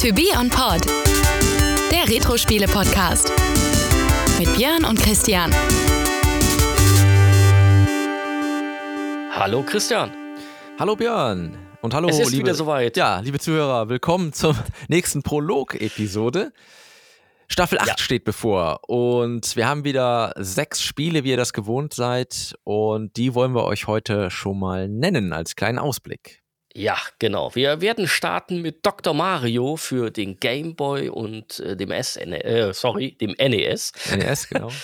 To Be On Pod, der Retro-Spiele-Podcast. Mit Björn und Christian. Hallo Christian. Hallo Björn. Und hallo, Es ist liebe, wieder soweit. Ja, liebe Zuhörer, willkommen zur nächsten Prolog-Episode. Staffel 8 Ja. steht bevor und wir haben wieder sechs Spiele, wie ihr das gewohnt seid. Und die wollen wir euch heute schon mal nennen als kleinen Ausblick. Ja, genau. Wir werden starten mit Dr. Mario für den Game Boy und äh, dem SN, äh, sorry, dem NES. NES, genau.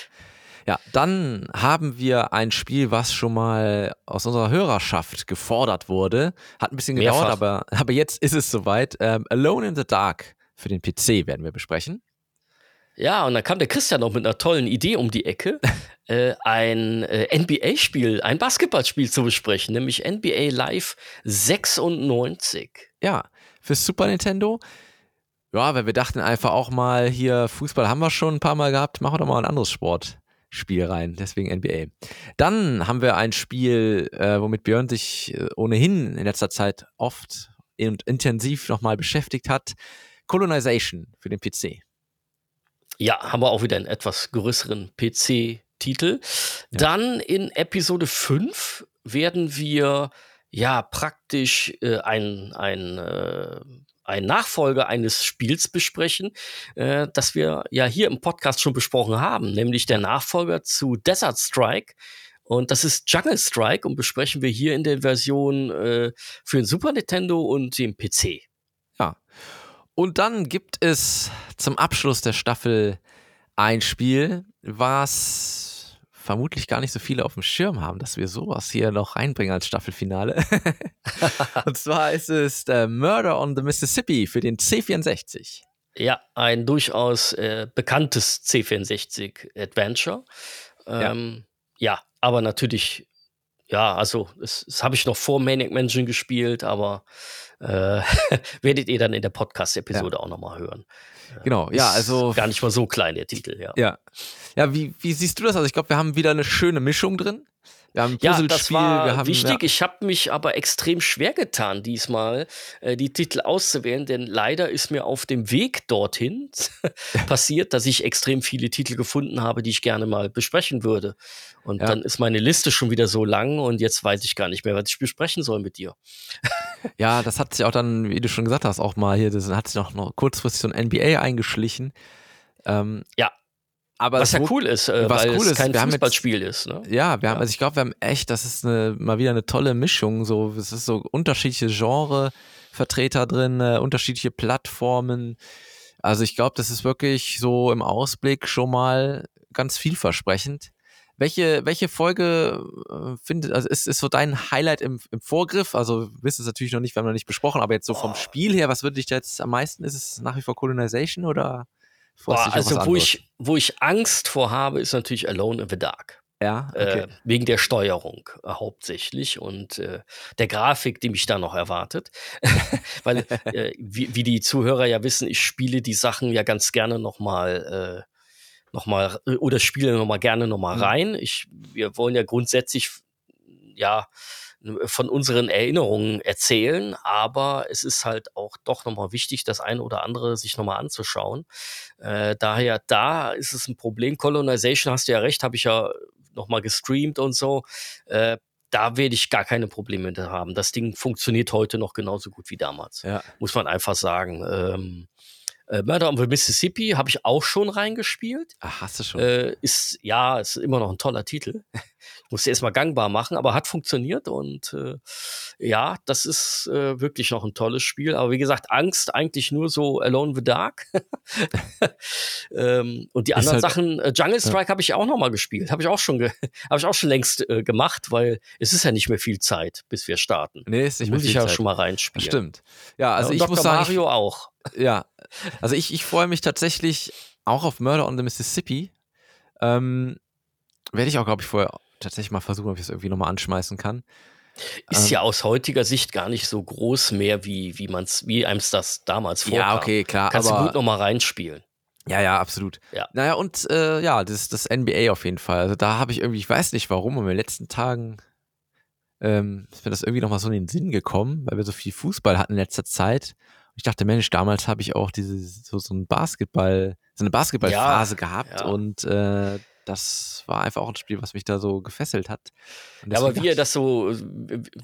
Ja, dann haben wir ein Spiel, was schon mal aus unserer Hörerschaft gefordert wurde. Hat ein bisschen gedauert, Mehrfach. aber, aber jetzt ist es soweit. Ähm, Alone in the Dark für den PC werden wir besprechen. Ja, und dann kam der Christian noch mit einer tollen Idee um die Ecke, äh, ein äh, NBA-Spiel, ein Basketballspiel zu besprechen, nämlich NBA Live 96. Ja, für Super Nintendo. Ja, weil wir dachten einfach auch mal hier, Fußball haben wir schon ein paar Mal gehabt, machen wir doch mal ein anderes Sportspiel rein, deswegen NBA. Dann haben wir ein Spiel, äh, womit Björn sich äh, ohnehin in letzter Zeit oft und intensiv nochmal beschäftigt hat. Colonization für den PC. Ja, haben wir auch wieder einen etwas größeren PC-Titel. Dann in Episode 5 werden wir ja praktisch äh, ein, ein, äh, ein Nachfolger eines Spiels besprechen, äh, das wir ja hier im Podcast schon besprochen haben, nämlich der Nachfolger zu Desert Strike. Und das ist Jungle Strike und besprechen wir hier in der Version äh, für den Super Nintendo und den PC. Ja. Und dann gibt es zum Abschluss der Staffel ein Spiel, was vermutlich gar nicht so viele auf dem Schirm haben, dass wir sowas hier noch reinbringen als Staffelfinale. Und zwar ist es äh, Murder on the Mississippi für den C64. Ja, ein durchaus äh, bekanntes C64 Adventure. Ähm, ja. aber natürlich, ja, also das, das habe ich noch vor Maniac Mansion gespielt, aber äh, werdet ihr dann in der Podcast-Episode auch nochmal hören. Genau, ja, also Gar nicht mal so klein, der Titel, ja. ja. Ja, wie, wie siehst du das? Also ich glaube, wir haben wieder eine schöne Mischung drin. Wir haben Ja, das war haben wichtig. Ja, Ich habe mich aber extrem schwer getan, diesmal äh, die Titel auszuwählen, denn leider ist mir auf dem Weg dorthin passiert, dass ich extrem viele Titel gefunden habe, die ich gerne mal besprechen würde. Und Ja. dann ist meine Liste schon wieder so lang und jetzt weiß ich gar nicht mehr, was ich besprechen soll mit dir. ja, das hat sich auch dann, wie du schon gesagt hast, auch mal hier, das hat sich auch noch kurzfristig so ein NBA eingeschlichen. Ähm, Ja. Aber Was ja wo- cool ist, äh, was weil cool es ist, kein haben jetzt- Fußballspiel ist. Ne? Ja, wir haben, Ja. also ich glaube, wir haben echt, das ist eine, mal wieder eine tolle Mischung. So, es ist so unterschiedliche Genre-Vertreter drin, äh, unterschiedliche Plattformen. Also ich glaube, das ist wirklich so im Ausblick schon mal ganz vielversprechend. Welche, welche Folge äh, findet, also ist, ist so dein Highlight im, im Vorgriff? Also wir wissen es natürlich noch nicht, wir haben noch nicht besprochen, aber jetzt so vom Oh. Spiel her, was würde dich jetzt am meisten? Ist es nach wie vor Colonization oder Boah, also, wo ich, wo ich Angst vor habe, ist natürlich Alone in the Dark. ja, okay. Äh, wegen der Steuerung äh, hauptsächlich und äh, der Grafik, die mich da noch erwartet. Weil, äh, wie, wie die Zuhörer ja wissen, ich spiele die Sachen ja ganz gerne nochmal äh, noch mal, äh, oder spiele nochmal gerne nochmal Mhm. rein. Ich, wir wollen ja grundsätzlich ja von unseren Erinnerungen erzählen, aber es ist halt auch doch nochmal wichtig, das eine oder andere sich nochmal anzuschauen. Äh, daher, da ist es ein Problem. Colonization, hast du ja recht, habe ich ja nochmal gestreamt und so. Äh, da werde ich gar keine Probleme mit haben. Das Ding funktioniert heute noch genauso gut wie damals. ja. Muss man einfach sagen. Ähm, äh, Murder on the Mississippi habe ich auch schon reingespielt. Ach, hast du schon. Äh, ist, ja, ist immer noch ein toller Titel. Musste erstmal gangbar machen, aber hat funktioniert und äh, ja, das ist äh, wirklich noch ein tolles Spiel. Aber wie gesagt, Angst eigentlich nur so Alone in the Dark. ähm, und die Ist anderen halt- Sachen, äh, Jungle Strike habe ich auch noch mal gespielt. Habe ich auch schon, habe ich auch schon längst äh, gemacht, weil es ist ja nicht mehr viel Zeit, bis wir starten. nee, ist nicht mehr Muss ich viel ja Zeit. schon mal reinspielen. stimmt. Ja, also ja, ich Dr. muss sagen, Mario auch. Ja, also ich, ich freue mich tatsächlich auch auf Murder on the Mississippi. Ähm, Werde ich auch, glaube ich, vorher tatsächlich mal versuchen, ob ich es irgendwie nochmal anschmeißen kann. Ist Ähm, ja aus heutiger Sicht gar nicht so groß mehr, wie, wie man's, wie einem das damals vorkam. Ja, okay, klar, Kannst du aber gut nochmal reinspielen. ja, ja, absolut. Ja. Naja, und äh, ja, das, das NBA auf jeden Fall. Also da habe ich irgendwie, ich weiß nicht warum, aber in den letzten Tagen ähm, ist mir das irgendwie nochmal so in den Sinn gekommen, weil wir so viel Fußball hatten in letzter Zeit. Ich dachte, Mensch, damals habe ich auch diese so, so ein Basketball, so eine Basketballphase Ja, gehabt ja. und äh, das war einfach auch ein Spiel, was mich da so gefesselt hat. Ja, aber wie er das so,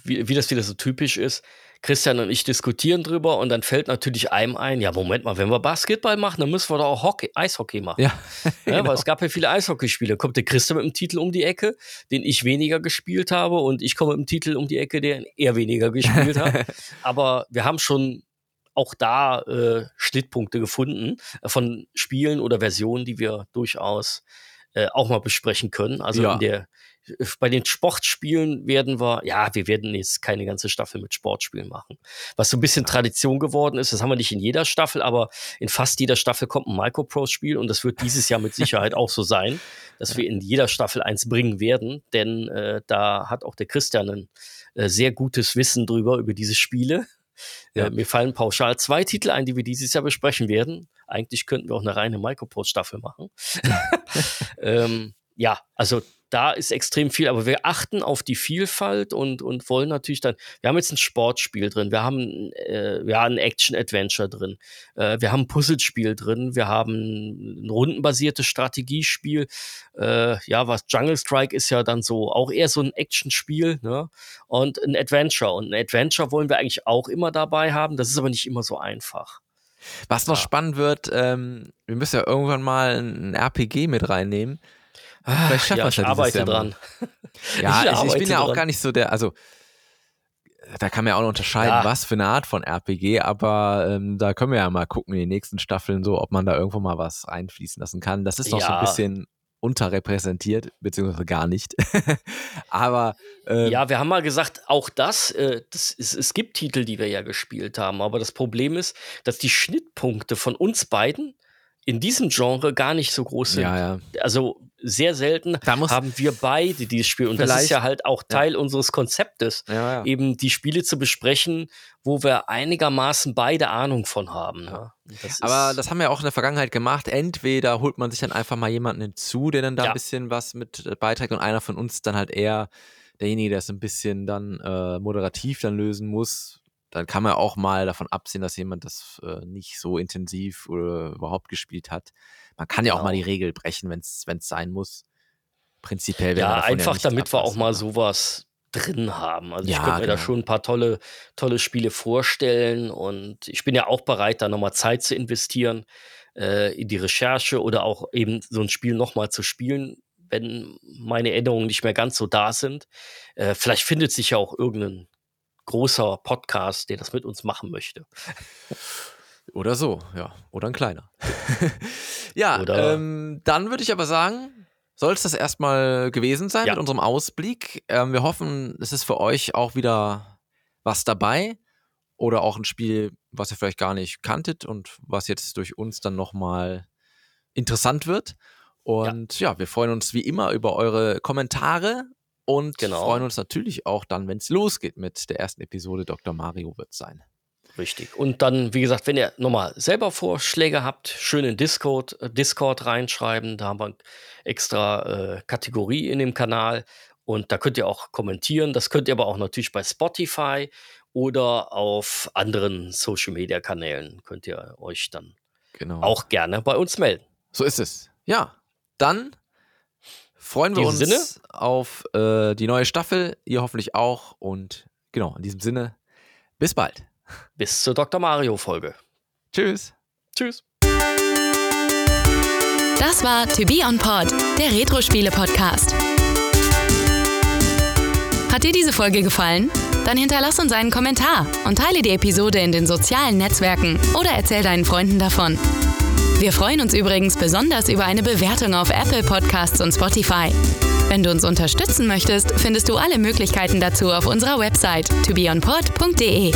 wie, wie das wieder so typisch ist, Christian und ich diskutieren drüber und dann fällt natürlich einem ein, ja, Moment mal, wenn wir Basketball machen, dann müssen wir doch auch Hockey, Eishockey machen. Ja, Ja, genau. weil es gab ja viele Eishockeyspiele. Kommt der Christian mit dem Titel um die Ecke, den ich weniger gespielt habe, und ich komme mit dem Titel um die Ecke, den er weniger gespielt hat. Aber wir haben schon auch da äh, Schnittpunkte gefunden äh, von Spielen oder Versionen, die wir durchaus äh, auch mal besprechen können. Also Ja. in der, äh, bei den Sportspielen werden wir, ja, wir werden jetzt keine ganze Staffel mit Sportspielen machen. Was so ein bisschen Tradition geworden ist, das haben wir nicht in jeder Staffel, aber in fast jeder Staffel kommt ein Microprose-Spiel und das wird dieses Jahr mit Sicherheit auch so sein, dass wir in jeder Staffel eins bringen werden, denn äh, da hat auch der Christian ein äh, sehr gutes Wissen drüber, über diese Spiele. Ja. Äh, mir fallen pauschal zwei Titel ein, die wir dieses Jahr besprechen werden. Eigentlich könnten wir auch eine reine Microprose-Staffel machen. ähm, ja, also da ist extrem viel, aber wir achten auf die Vielfalt und, und wollen natürlich dann, wir haben jetzt ein Sportspiel drin, wir haben äh, ja, ein Action-Adventure drin, äh, wir haben ein Puzzlespiel drin, wir haben ein rundenbasiertes Strategiespiel, äh, ja, was Jungle Strike ist ja dann so auch eher so ein Actionspiel, ne? Und ein Adventure. Und ein Adventure wollen wir eigentlich auch immer dabei haben, das ist aber nicht immer so einfach. Was noch Ja. spannend wird, ähm, wir müssen ja irgendwann mal ein RPG mit reinnehmen. Vielleicht schaffen ja, ich ja arbeite Jahr dran. Ja, Ich ich, ich bin ja auch dran. gar nicht so der, also da kann man ja auch noch unterscheiden, Ja. was für eine Art von RPG, aber ähm, da können wir ja mal gucken in den nächsten Staffeln so, ob man da irgendwo mal was einfließen lassen kann. Das ist noch so ein Ja. bisschen unterrepräsentiert, beziehungsweise gar nicht. aber ähm, Ja, wir haben mal gesagt, auch das, äh, das ist, es gibt Titel, die wir ja gespielt haben, aber das Problem ist, dass die Schnittpunkte von uns beiden in diesem Genre gar nicht so groß sind. ja, ja. Also sehr selten haben wir beide dieses Spiel und das ist ja halt auch Teil unseres Konzeptes, ja, ja. eben die Spiele zu besprechen, wo wir einigermaßen beide Ahnung von haben. Ne? Das Aber das haben wir auch in der Vergangenheit gemacht. Entweder holt man sich dann einfach mal jemanden hinzu, der dann da Ja. ein bisschen was mit äh, beiträgt und einer von uns dann halt eher derjenige, der es ein bisschen dann äh, moderativ dann lösen muss. Dann kann man auch mal davon absehen, dass jemand das äh, nicht so intensiv oder überhaupt gespielt hat. Man kann ja auch Genau. mal die Regel brechen, wenn es sein muss. Prinzipiell wir Ja, einfach nicht damit wir auch mal sowas drin haben. Also ich Ja, könnte mir da genau. schon ein paar tolle, tolle Spiele vorstellen und ich bin ja auch bereit, da nochmal Zeit zu investieren äh, in die Recherche oder auch eben so ein Spiel nochmal zu spielen, wenn meine Erinnerungen nicht mehr ganz so da sind. Äh, vielleicht findet sich ja auch irgendein großer Podcast, der das mit uns machen möchte. Oder so, ja. Oder ein kleiner. ja, Oder- ähm, dann würde ich aber sagen, soll es das erstmal gewesen sein Ja. mit unserem Ausblick. Ähm, wir hoffen, es ist für euch auch wieder was dabei. Oder auch ein Spiel, was ihr vielleicht gar nicht kanntet und was jetzt durch uns dann nochmal interessant wird. Und ja. wir freuen uns wie immer über eure Kommentare und Genau. freuen uns natürlich auch dann, wenn es losgeht mit der ersten Episode Dr. Mario wird sein. Richtig. Und dann, wie gesagt, wenn ihr nochmal selber Vorschläge habt, schön in Discord, äh, Discord reinschreiben. Da haben wir extra äh, Kategorie in dem Kanal. Und da könnt ihr auch kommentieren. Das könnt ihr aber auch natürlich bei Spotify oder auf anderen Social Media Kanälen könnt ihr euch dann Genau. auch gerne bei uns melden. So ist es. Ja, dann freuen wir uns Sinne? auf äh, die neue Staffel. Ihr hoffentlich auch. Und genau, in diesem Sinne, bis bald. Bis zur Dr. Mario Folge. Tschüss. Tschüss. Das war To Be On Pod, der Retro-Spiele-Podcast. Hat dir diese Folge gefallen? Dann hinterlass uns einen Kommentar und teile die Episode in den sozialen Netzwerken oder erzähl deinen Freunden davon. Wir freuen uns übrigens besonders über eine Bewertung auf Apple Podcasts und Spotify. Wenn du uns unterstützen möchtest, findest du alle Möglichkeiten dazu auf unserer Website tobeonpod.de.